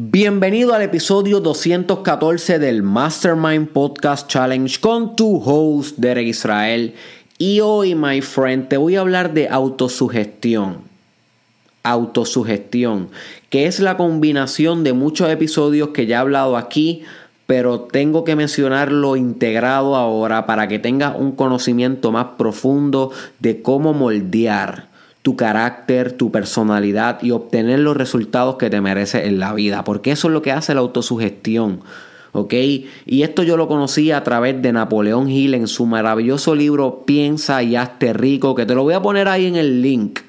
Bienvenido al episodio 214 del Mastermind Podcast Challenge con tu host Derek Israel. Y hoy, my friend, te voy a hablar de autosugestión. Autosugestión, que es la combinación de muchos episodios que ya he hablado aquí, pero tengo que mencionarlo integrado ahora para que tengas un conocimiento más profundo de cómo moldear tu carácter, tu personalidad y obtener los resultados que te mereces en la vida, porque eso es lo que hace la autosugestión. ¿ok? Y esto yo lo conocí a través de Napoleón Hill en su maravilloso libro Piensa y hazte rico, que te lo voy a poner ahí en el link,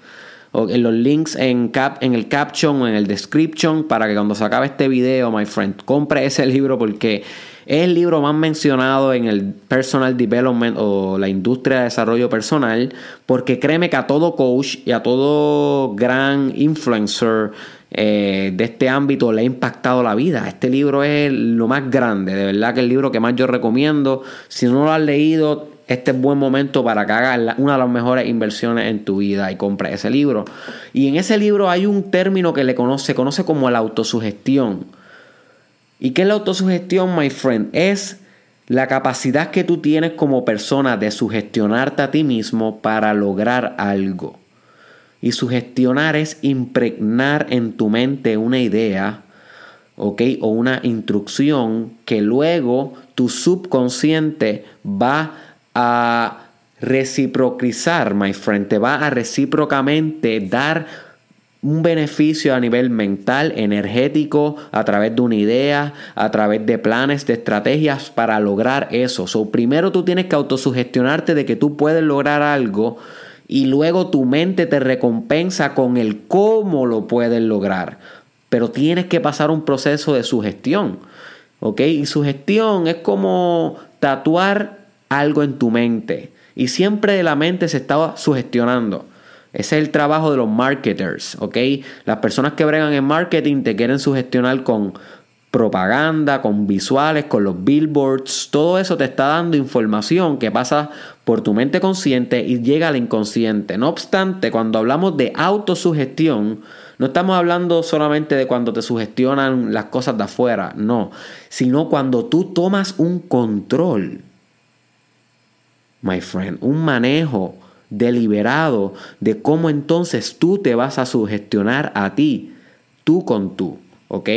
en los links en, cap, en el caption o en el description, para que cuando se acabe este video, my friend, compre ese libro porque es el libro más mencionado en el personal development o la industria de desarrollo personal, porque créeme que a todo coach y a todo gran influencer eh, de este ámbito le ha impactado la vida. Este libro es lo más grande, de verdad que el libro que más yo recomiendo. Si no lo has leído, este es buen momento para que hagas una de las mejores inversiones en tu vida y compres ese libro. Y en ese libro hay un término que le conoce, se conoce como la autosugestión. ¿Y qué es la autosugestión, my friend? Es la capacidad que tú tienes como persona de sugestionarte a ti mismo para lograr algo. Y sugestionar es impregnar en tu mente una idea, ¿ok? O una instrucción que luego tu subconsciente va a reciprocizar, my friend. Te va a recíprocamente dar un beneficio a nivel mental, energético, a través de una idea, a través de planes, de estrategias para lograr eso. So, primero tú tienes que autosugestionarte de que tú puedes lograr algo y luego tu mente te recompensa con el cómo lo puedes lograr. Pero tienes que pasar un proceso de sugestión. ¿Ok? Y sugestión es como tatuar algo en tu mente. Y siempre la mente se está sugestionando. Ese es el trabajo de los marketers, ¿ok? Las personas que bregan en marketing te quieren sugestionar con propaganda, con visuales, con los billboards, todo eso te está dando información que pasa por tu mente consciente y llega al inconsciente. No obstante, cuando hablamos de autosugestión, no estamos hablando solamente de cuando te sugestionan las cosas de afuera, no, sino cuando tú tomas un control, my friend, un manejo deliberado de cómo entonces tú te vas a sugestionar a ti, tú con tú, ¿ok?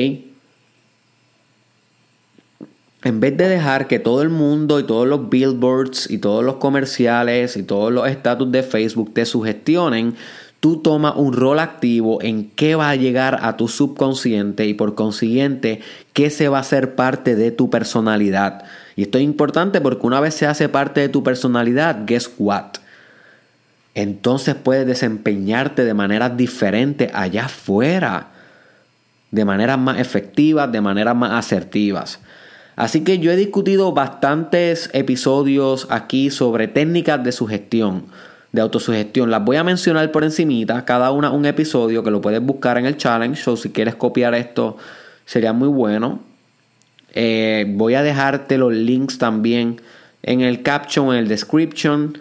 En vez de dejar que todo el mundo y todos los billboards y todos los comerciales y todos los estatus de Facebook te sugestionen, tú tomas un rol activo en qué va a llegar a tu subconsciente y por consiguiente qué se va a hacer parte de tu personalidad. Y esto es importante porque una vez se hace parte de tu personalidad, guess what? Entonces puedes desempeñarte de maneras diferentes allá afuera, de maneras más efectivas, de maneras más asertivas. Así que yo he discutido bastantes episodios aquí sobre técnicas de sugestión, de autosugestión. Las voy a mencionar por encimita, cada una un episodio que lo puedes buscar en el challenge, o si quieres copiar esto sería muy bueno. Eh, voy a dejarte los links también en el caption, en el description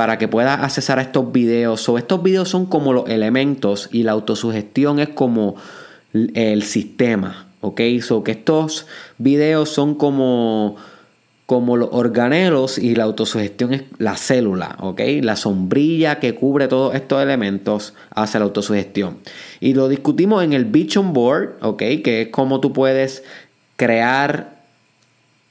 para que puedas accesar a estos videos. Estos videos son como los elementos y la autosugestión es como el sistema. ¿Ok? So que estos videos son como, como los organelos y la autosugestión es la célula. ¿Ok? La sombrilla que cubre todos estos elementos hace la autosugestión. Y lo discutimos en el Vision Board. ¿Ok? Que es como tú puedes crear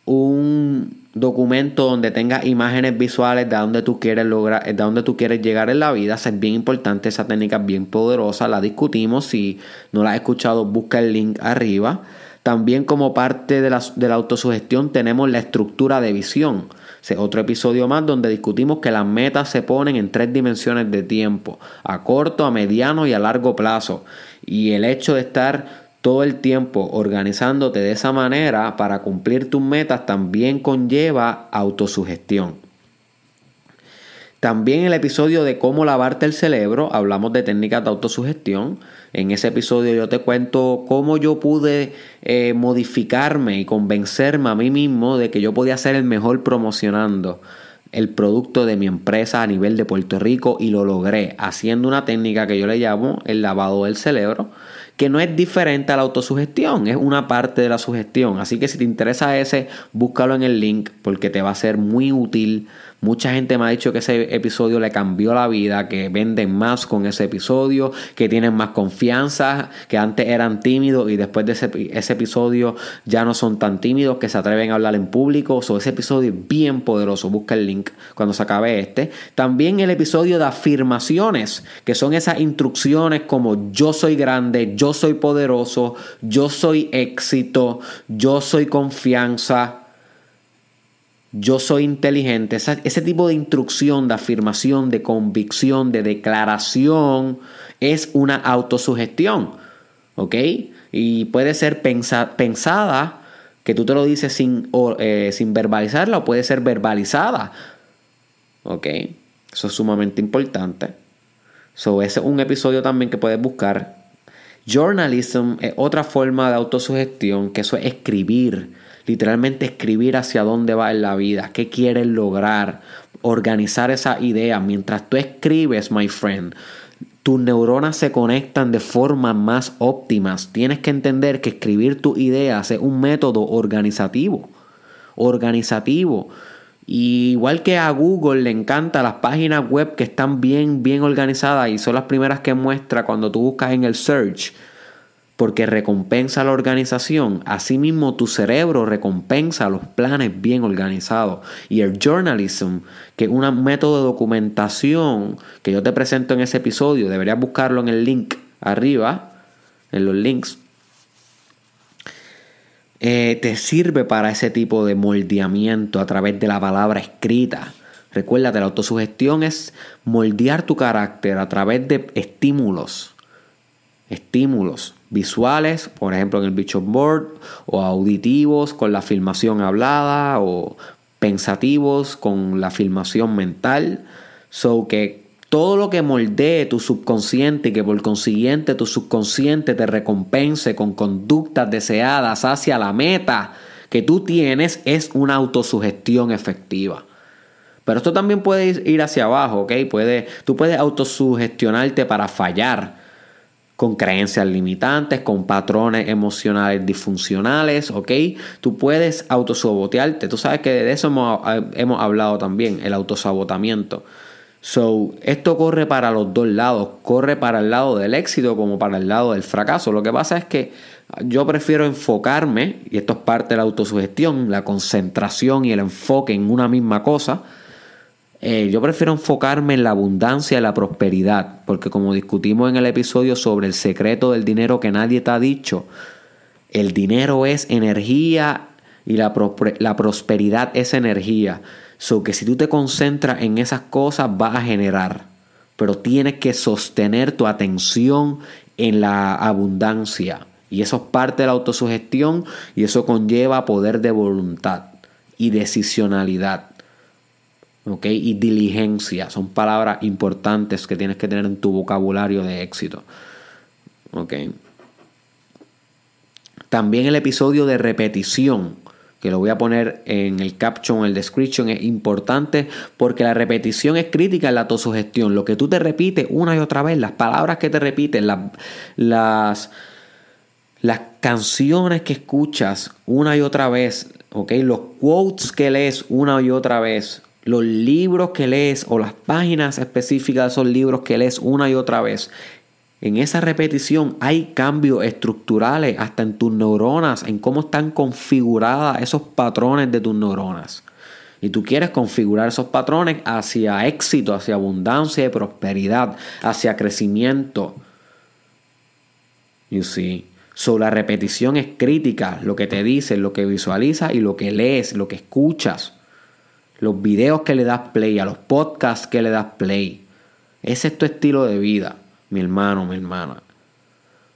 un documento donde tenga imágenes visuales de dónde tú quieres lograr, de dónde tú quieres llegar en la vida. es bien importante, esa técnica es bien poderosa, la discutimos. Si no la has escuchado, busca el link arriba. También como parte de la, de la autosugestión tenemos la estructura de visión. Es otro episodio más donde discutimos que las metas se ponen en tres dimensiones de tiempo, a corto, a mediano y a largo plazo. Y el hecho de estar todo el tiempo organizándote de esa manera para cumplir tus metas también conlleva autosugestión. También el episodio de cómo lavarte el cerebro, hablamos de técnicas de autosugestión. En ese episodio yo te cuento cómo yo pude eh, modificarme y convencerme a mí mismo de que yo podía ser el mejor promocionando el producto de mi empresa a nivel de Puerto Rico y lo logré haciendo una técnica que yo le llamo el lavado del cerebro que no es diferente a la autosugestión, es una parte de la sugestión. Así que si te interesa ese, búscalo en el link porque te va a ser muy útil Mucha gente me ha dicho que ese episodio le cambió la vida, que venden más con ese episodio, que tienen más confianza, que antes eran tímidos y después de ese, episodio ya no son tan tímidos, que se atreven a hablar en público. So, ese episodio es bien poderoso. Busca el link cuando se acabe este. También el episodio de afirmaciones, que son esas instrucciones como yo soy grande, yo soy poderoso, yo soy éxito, yo soy confianza yo soy inteligente, ese tipo de instrucción, de afirmación, de convicción, de declaración, es una autosugestión. ¿Ok? Y puede ser pensada, que tú te lo dices sin, eh, sin verbalizarla, o puede ser verbalizada. ¿Ok? Eso es sumamente importante. So, ese es un episodio también que puedes buscar. Journalism es otra forma de autosugestión, que eso es escribir literalmente escribir hacia dónde va en la vida, qué quieres lograr, organizar esa idea. Mientras tú escribes, my friend, tus neuronas se conectan de forma más óptimas. Tienes que entender que escribir tus ideas es un método organizativo. Organizativo. Igual que a Google le encanta las páginas web que están bien, bien organizadas y son las primeras que muestra cuando tú buscas en el search porque recompensa la organización. Asimismo, tu cerebro recompensa los planes bien organizados. Y el journalism, que es un método de documentación que yo te presento en ese episodio, deberías buscarlo en el link arriba, en los links. Eh, te sirve para ese tipo de moldeamiento a través de la palabra escrita. Recuérdate, la autosugestión es moldear tu carácter a través de estímulos. Estímulos visuales, por ejemplo en el Vision Board, o auditivos con la filmación hablada, o pensativos con la filmación mental. So que todo lo que moldee tu subconsciente y que por consiguiente tu subconsciente te recompense con conductas deseadas hacia la meta que tú tienes es una autosugestión efectiva. Pero esto también puede ir hacia abajo, ¿ok? Puede, tú puedes autosugestionarte para fallar con creencias limitantes, con patrones emocionales disfuncionales, ¿ok? Tú puedes autosabotearte. Tú sabes que de eso hemos, hemos hablado también, el autosabotamiento. So, esto corre para los dos lados, corre para el lado del éxito como para el lado del fracaso. Lo que pasa es que yo prefiero enfocarme, y esto es parte de la autosugestión, la concentración y el enfoque en una misma cosa, eh, yo prefiero enfocarme en la abundancia y la prosperidad, porque como discutimos en el episodio sobre el secreto del dinero que nadie te ha dicho, el dinero es energía y la, la prosperidad es energía. So que si tú te concentras en esas cosas vas a generar, pero tienes que sostener tu atención en la abundancia. Y eso es parte de la autosugestión y eso conlleva poder de voluntad y decisionalidad. Y diligencia son palabras importantes que tienes que tener en tu vocabulario de éxito. También el episodio de repetición, que lo voy a poner en el caption, en el description, es importante porque la repetición es crítica en la autosugestión. Lo que tú te repites una y otra vez, las palabras que te repites, las, las, las canciones que escuchas una y otra vez, los quotes que lees una y otra vez, los libros que lees o las páginas específicas de esos libros que lees una y otra vez, en esa repetición hay cambios estructurales hasta en tus neuronas, en cómo están configuradas esos patrones de tus neuronas. Y tú quieres configurar esos patrones hacia éxito, hacia abundancia y prosperidad, hacia crecimiento. You see. So, la repetición es crítica, lo que te dices, lo que visualizas y lo que lees, lo que escuchas los videos que le das play, a los podcasts que le das play. Ese es tu estilo de vida, mi hermano, mi hermana.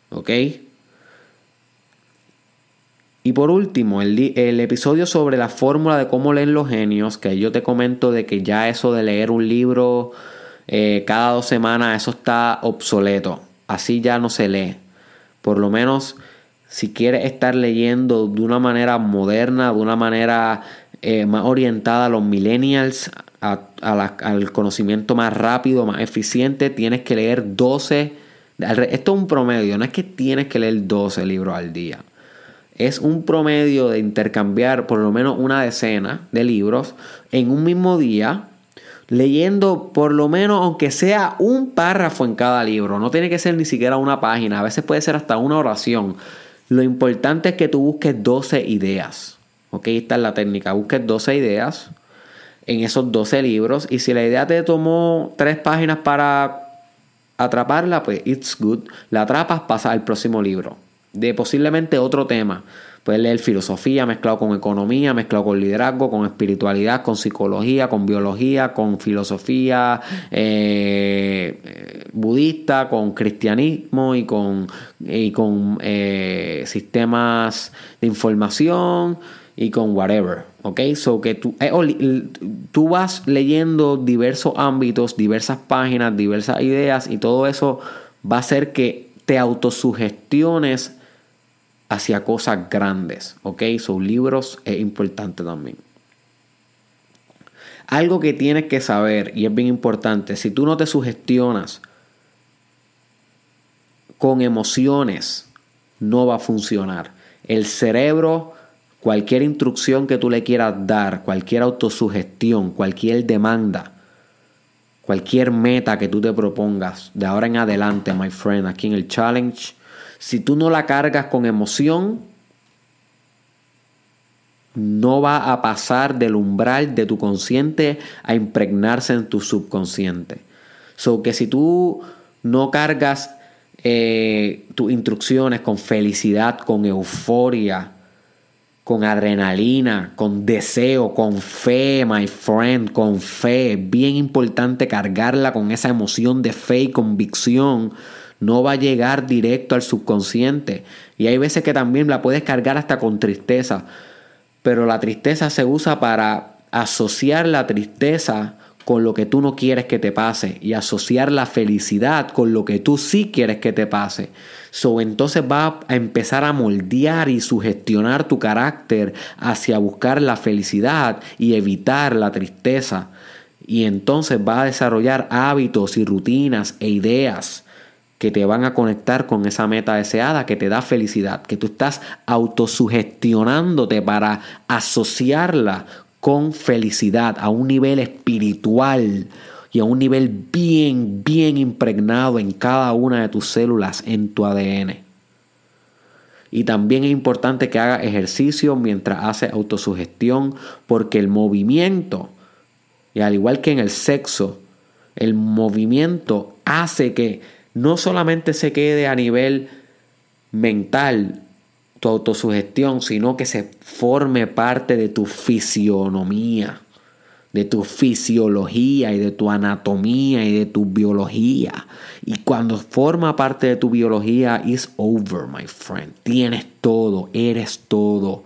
¿Ok? Y por último, el, el, episodio sobre la fórmula de cómo leen los genios, que yo te comento de que ya eso de leer un libro eh, cada dos semanas, eso está obsoleto. Así ya no se lee. Por lo menos si quieres estar leyendo de una manera moderna, de una manera eh, más orientada a los millennials, al conocimiento más rápido, más eficiente, tienes que leer 12, Esto es un promedio, no es que tienes que leer 12 libros al día. Es un promedio de intercambiar por lo menos una decena de libros en un mismo día, leyendo por lo menos, aunque sea un párrafo en cada libro. No tiene que ser ni siquiera una página, a veces puede ser hasta una oración. Lo importante es que tú busques 12 ideas. Ok, esta es la técnica. Busques 12 ideas en esos 12 libros. Y si la idea te tomó 3 páginas para atraparla, pues it's good. La atrapas, pasa al próximo libro. De posiblemente otro tema. Puedes leer filosofía mezclado con economía, mezclado con liderazgo, con espiritualidad, con psicología, con biología, con filosofía eh, budista, con cristianismo y con, y con eh, sistemas de información y con whatever. ¿Ok? So que tú, tú vas leyendo diversos ámbitos, diversas páginas, diversas ideas y todo eso va a hacer que te autosugestiones hacia cosas grandes. ¿Ok? Son libros es importante también. Algo que tienes que saber y es bien importante, si tú no te sugestionas con emociones, no va a funcionar. El cerebro, cualquier instrucción que tú le quieras dar, cualquier autosugestión, cualquier demanda, cualquier meta que tú te propongas de ahora en adelante, my friend, aquí en el challenge, si tú no la cargas con emoción, no va a pasar del umbral de tu consciente a impregnarse en tu subconsciente. So que si tú no cargas eh, tus instrucciones con felicidad, con euforia, con adrenalina, con deseo, con fe, my friend, con fe. Bien importante cargarla con esa emoción de fe y convicción no va a llegar directo al subconsciente. Y hay veces que también la puedes cargar hasta con tristeza. Pero la tristeza se usa para asociar la tristeza con lo que tú no quieres que te pase y asociar la felicidad con lo que tú sí quieres que te pase. So, entonces va a empezar a moldear y sugestionar tu carácter hacia buscar la felicidad y evitar la tristeza. Y entonces va a desarrollar hábitos y rutinas e ideas que te van a conectar con esa meta deseada que te da felicidad, que tú estás autosugestionándote para asociarla con felicidad a un nivel espiritual y a un nivel bien, bien impregnado en cada una de tus células, en tu ADN. Y también es importante que haga ejercicio mientras hace autosugestión, porque el movimiento, y al igual que en el sexo, el movimiento hace que no solamente se quede a nivel mental tu autosugestión, sino que se forme parte de tu fisionomía, de tu fisiología y de tu anatomía y de tu biología. Y cuando forma parte de tu biología, is over, my friend. Tienes todo, eres todo.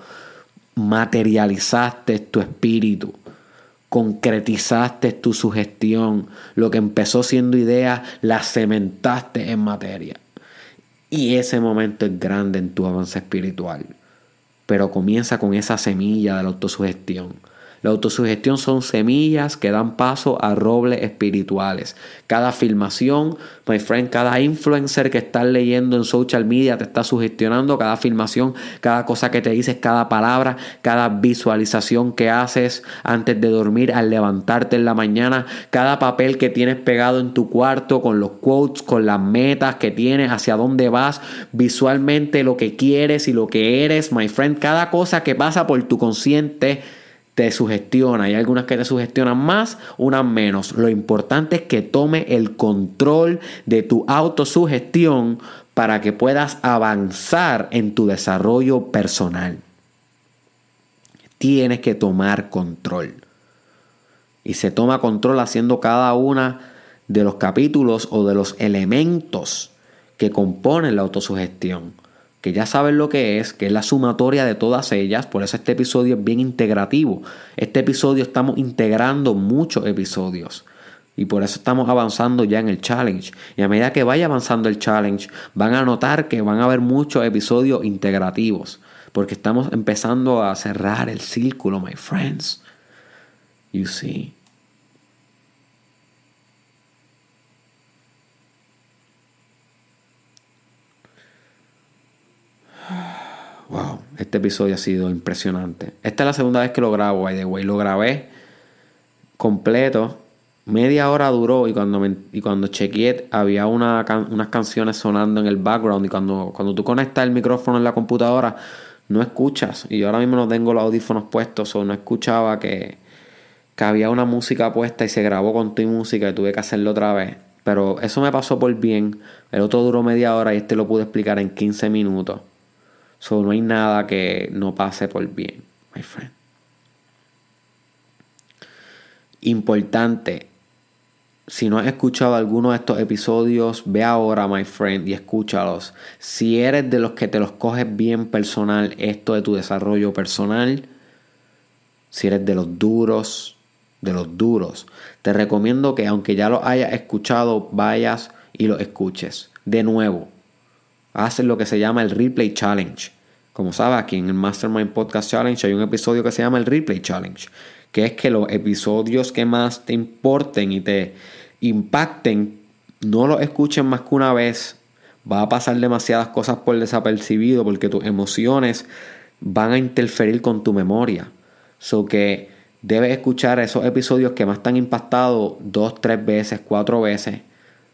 Materializaste tu espíritu concretizaste tu sugestión, lo que empezó siendo idea, la cementaste en materia. Y ese momento es grande en tu avance espiritual. Pero comienza con esa semilla de la autosugestión. La autosugestión son semillas que dan paso a robles espirituales. Cada filmación, my friend, cada influencer que estás leyendo en social media te está sugestionando. Cada filmación, cada cosa que te dices, cada palabra, cada visualización que haces antes de dormir, al levantarte en la mañana, cada papel que tienes pegado en tu cuarto con los quotes, con las metas que tienes, hacia dónde vas, visualmente lo que quieres y lo que eres, my friend. Cada cosa que pasa por tu consciente te sugestiona. Hay algunas que te sugestionan más, unas menos. Lo importante es que tome el control de tu autosugestión para que puedas avanzar en tu desarrollo personal. Tienes que tomar control. Y se toma control haciendo cada una de los capítulos o de los elementos que componen la autosugestión que ya saben lo que es, que es la sumatoria de todas ellas, por eso este episodio es bien integrativo. Este episodio estamos integrando muchos episodios. Y por eso estamos avanzando ya en el challenge. Y a medida que vaya avanzando el challenge, van a notar que van a haber muchos episodios integrativos. Porque estamos empezando a cerrar el círculo, my friends. You see. Wow, este episodio ha sido impresionante. Esta es la segunda vez que lo grabo, by the way. Lo grabé completo. Media hora duró y cuando, me, y cuando chequeé había una, unas canciones sonando en el background y cuando, cuando tú conectas el micrófono en la computadora no escuchas. Y yo ahora mismo no tengo los audífonos puestos o no escuchaba que, que había una música puesta y se grabó con tu música y tuve que hacerlo otra vez. Pero eso me pasó por bien. El otro duró media hora y este lo pude explicar en 15 minutos. So, no hay nada que no pase por bien, my friend. Importante, si no has escuchado alguno de estos episodios, ve ahora, my friend, y escúchalos. Si eres de los que te los coges bien personal, esto de tu desarrollo personal, si eres de los duros, de los duros, te recomiendo que aunque ya lo hayas escuchado, vayas y lo escuches. De nuevo, haces lo que se llama el Replay Challenge. Como sabes, aquí en el Mastermind Podcast Challenge hay un episodio que se llama el Replay Challenge, que es que los episodios que más te importen y te impacten, no los escuchen más que una vez. Va a pasar demasiadas cosas por desapercibido porque tus emociones van a interferir con tu memoria. So que debes escuchar esos episodios que más te han impactado dos, tres veces, cuatro veces.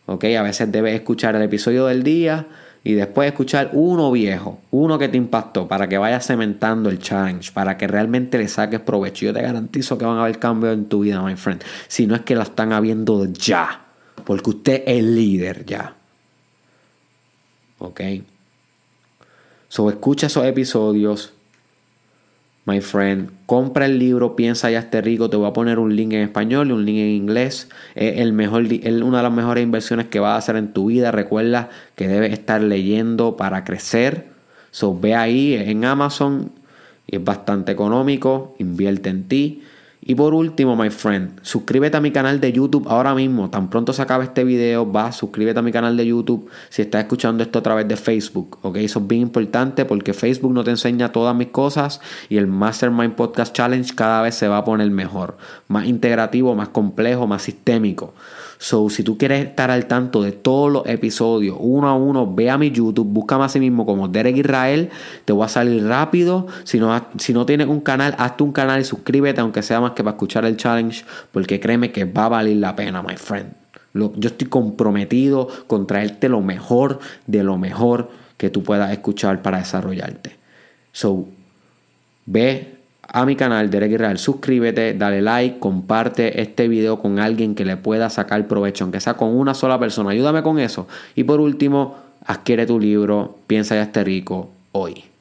Ok, a veces debes escuchar el episodio del día y después escuchar uno viejo, uno que te impactó, para que vayas cementando el challenge, para que realmente le saques provecho. Yo te garantizo que van a haber cambios en tu vida, my friend. Si no es que lo están habiendo ya, porque usted es líder ya. ¿Ok? So, escucha esos episodios, my friend. Compra el libro Piensa ya esté rico. Te voy a poner un link en español y un link en inglés. Es el mejor, una de las mejores inversiones que vas a hacer en tu vida. Recuerda que debes estar leyendo para crecer. Ve ahí en Amazon. Es bastante económico. Invierte en ti. Y por último, my friend, suscríbete a mi canal de YouTube ahora mismo. Tan pronto se acabe este video, va, suscríbete a mi canal de YouTube si estás escuchando esto a través de Facebook. Ok, eso es bien importante porque Facebook no te enseña todas mis cosas y el Mastermind Podcast Challenge cada vez se va a poner mejor, más integrativo, más complejo, más sistémico. So, si tú quieres estar al tanto de todos los episodios, uno a uno, ve a mi YouTube, búscame a sí mismo como Derek Israel, te voy a salir rápido. Si no, si no tienes un canal, hazte un canal y suscríbete, aunque sea más que para escuchar el challenge, porque créeme que va a valer la pena, my friend. yo estoy comprometido con traerte lo mejor de lo mejor que tú puedas escuchar para desarrollarte. So, ve a mi canal Derek Israel, suscríbete, dale like, comparte este video con alguien que le pueda sacar provecho, aunque sea con una sola persona. Ayúdame con eso. Y por último, adquiere tu libro, Piensa ya esté rico hoy.